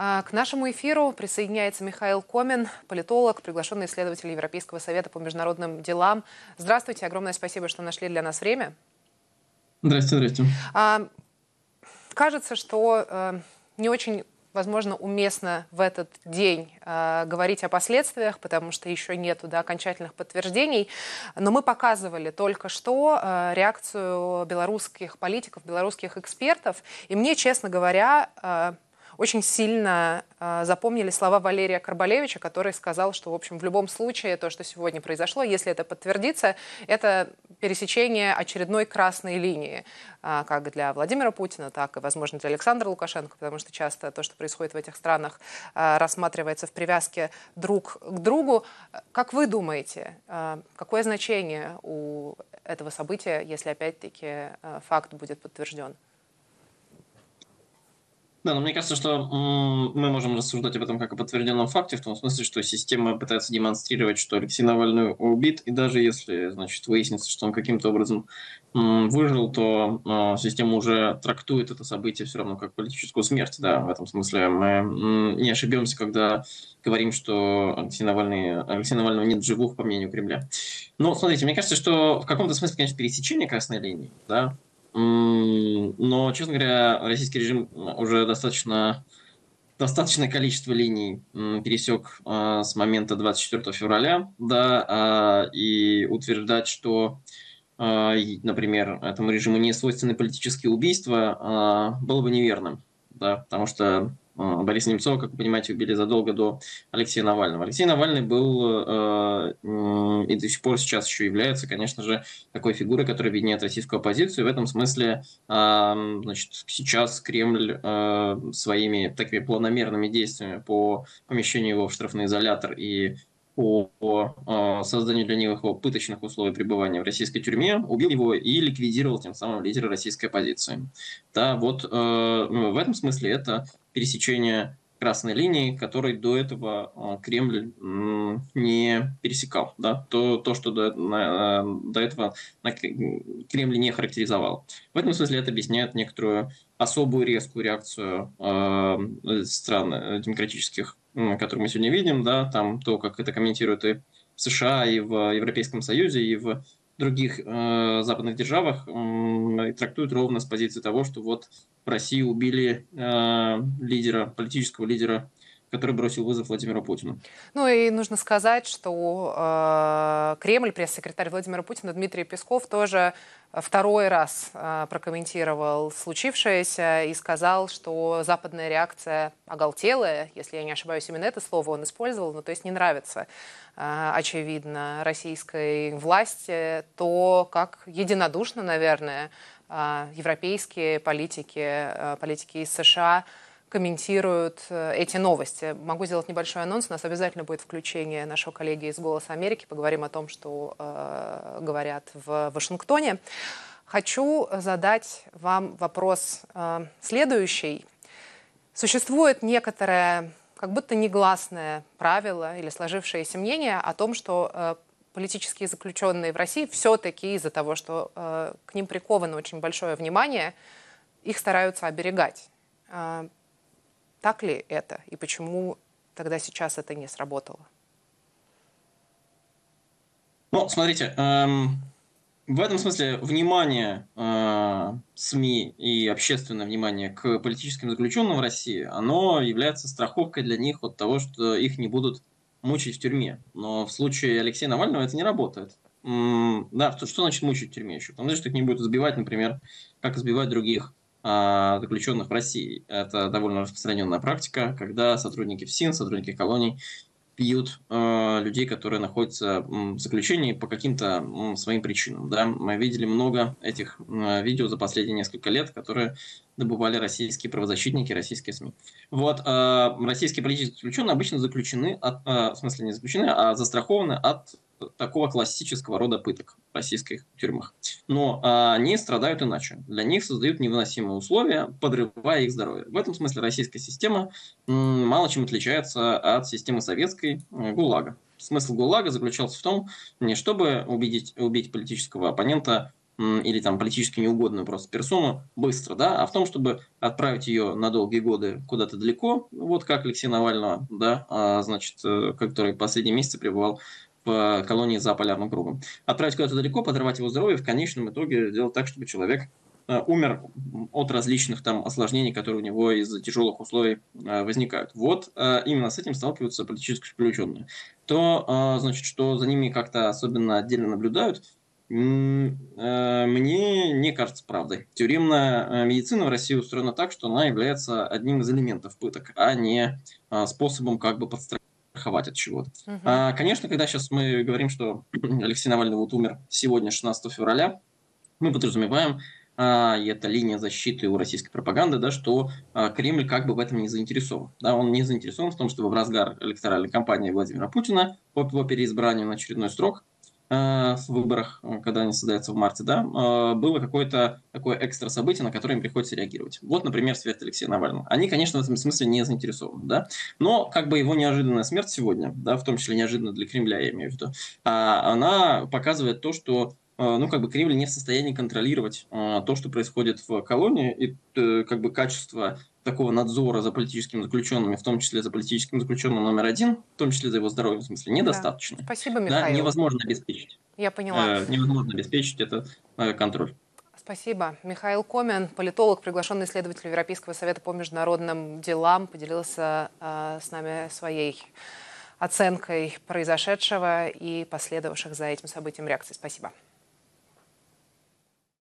А, к нашему эфиру присоединяется Михаил Комин, политолог, приглашенный исследователь Европейского совета по международным делам. Здравствуйте, огромное спасибо, что нашли для нас время. Здравствуйте, здравствуйте. А, кажется, что э, не очень возможно, уместно в этот день э, говорить о последствиях, потому что еще нет да, окончательных подтверждений. Но мы показывали только что э, реакцию белорусских политиков, белорусских экспертов. И мне, честно говоря, э, очень сильно э, запомнили слова Валерия Карбалевича, который сказал, что, в общем, в любом случае то, что сегодня произошло, если это подтвердится, это пересечение очередной красной линии, э, как для Владимира Путина, так и, возможно, для Александра Лукашенко, потому что часто то, что происходит в этих странах, э, рассматривается в привязке друг к другу. Как вы думаете, э, какое значение у этого события, если опять-таки факт будет подтвержден? Да, но мне кажется, что мы можем рассуждать об этом как о подтвержденном факте, в том смысле, что система пытается демонстрировать, что Алексей Навальный убит, и даже если, значит, выяснится, что он каким-то образом выжил, то а, система уже трактует это событие все равно как политическую смерть, да, в этом смысле мы не ошибемся, когда говорим, что Алексей Навальный, Алексей Навального нет живых, по мнению Кремля. Но, смотрите, мне кажется, что в каком-то смысле, конечно, пересечение красной линии, да, но, честно говоря, российский режим уже достаточно достаточное количество линий пересек э, с момента 24 февраля, да, э, и утверждать, что, э, например, этому режиму не свойственны политические убийства, э, было бы неверным, да, потому что а, Бориса Немцова, как вы понимаете, убили задолго до Алексея Навального. Алексей Навальный был э, и до сих пор сейчас еще является, конечно же, такой фигурой, которая объединяет российскую оппозицию. И в этом смысле э, значит, сейчас Кремль э, своими такими планомерными действиями по помещению его в штрафный изолятор и по созданию для него пыточных условий пребывания в российской тюрьме, убил его и ликвидировал тем самым лидера российской оппозиции. Да, вот э, ну, в этом смысле это пересечение красной линии, которой до этого э, Кремль не пересекал. Да? То, то что до, на, э, до этого Кремль не характеризовал. В этом смысле это объясняет некоторую особую резкую реакцию э, стран э, демократических, которую мы сегодня видим, да, там то, как это комментируют и в США, и в Европейском Союзе, и в других э, западных державах э, трактуют ровно с позиции того, что вот в России убили э, лидера, политического лидера который бросил вызов Владимиру Путину. Ну и нужно сказать, что э, Кремль, пресс-секретарь Владимира Путина Дмитрий Песков тоже второй раз э, прокомментировал случившееся и сказал, что западная реакция оголтелая, если я не ошибаюсь, именно это слово он использовал, ну то есть не нравится, э, очевидно, российской власти, то как единодушно, наверное, э, европейские политики, э, политики из США – комментируют э, эти новости. Могу сделать небольшой анонс. У нас обязательно будет включение нашего коллеги из «Голоса Америки». Поговорим о том, что э, говорят в Вашингтоне. Хочу задать вам вопрос э, следующий. Существует некоторое, как будто негласное правило или сложившееся мнение о том, что э, политические заключенные в России все-таки из-за того, что э, к ним приковано очень большое внимание, их стараются оберегать. Так ли это? И почему тогда сейчас это не сработало? Ну, смотрите, эм, в этом смысле внимание э, СМИ и общественное внимание к политическим заключенным в России, оно является страховкой для них от того, что их не будут мучить в тюрьме. Но в случае Алексея Навального это не работает. М да, что, что значит мучить в тюрьме еще? Потому что их не будут избивать, например, как избивать других заключенных в России. Это довольно распространенная практика, когда сотрудники ФСИН, сотрудники колоний пьют э, людей, которые находятся в заключении по каким-то э, своим причинам. Да? Мы видели много этих э, видео за последние несколько лет, которые добывали российские правозащитники, российские СМИ. Вот, э, российские политические заключенные обычно заключены, от, э, в смысле не заключены, а застрахованы от такого классического рода пыток в российских тюрьмах. Но а, они страдают иначе. Для них создают невыносимые условия, подрывая их здоровье. В этом смысле российская система мало чем отличается от системы советской э, ГУЛАГа. Смысл ГУЛАГа заключался в том, не чтобы убедить, убить политического оппонента или там политически неугодную просто персону быстро, да, а в том, чтобы отправить ее на долгие годы куда-то далеко, вот как Алексея Навального, да, а, значит, э, который последние месяцы пребывал в колонии за полярным кругом. Отправить куда-то далеко, подорвать его здоровье, в конечном итоге сделать так, чтобы человек э, умер от различных там осложнений, которые у него из-за тяжелых условий э, возникают. Вот именно с этим сталкиваются политические заключенные. То, значит, что за ними как-то особенно отдельно наблюдают – Э, мне не кажется правдой. Тюремная э, медицина в России устроена так, что она является одним из элементов пыток, а не способом как бы подстраховать от чего-то. Угу. Конечно, когда сейчас мы говорим, что Алексей Навальный вот умер сегодня, 16 февраля, мы подразумеваем, а, и это линия защиты у российской пропаганды, да, что а, Кремль как бы в этом не заинтересован. Да, он не заинтересован в том, чтобы в разгар электоральной кампании Владимира Путина по его переизбранию на очередной срок в выборах, э, когда они создаются в марте, да, э, было какое-то такое экстра событие, на которое им приходится реагировать. Вот, например, смерть Алексея Навального. Они, конечно, в этом смысле не заинтересованы, да, но как бы его неожиданная смерть сегодня, да, в том числе неожиданно для Кремля, я имею в виду, а, она показывает то, что ну, как бы Кремль не в состоянии контролировать то, что происходит в колонии, и как бы качество такого надзора за политическими заключенными, в том числе за политическим заключенным номер один, в том числе за его здоровьем, в смысле, недостаточно. Да. Спасибо, Михаил. Да, невозможно обеспечить. Я поняла. Э, невозможно обеспечить это э, контроль. Спасибо. Михаил Комин, политолог, приглашенный исследователь Европейского совета по международным делам, поделился э, с нами своей оценкой произошедшего и последовавших за этим событием реакций. Спасибо.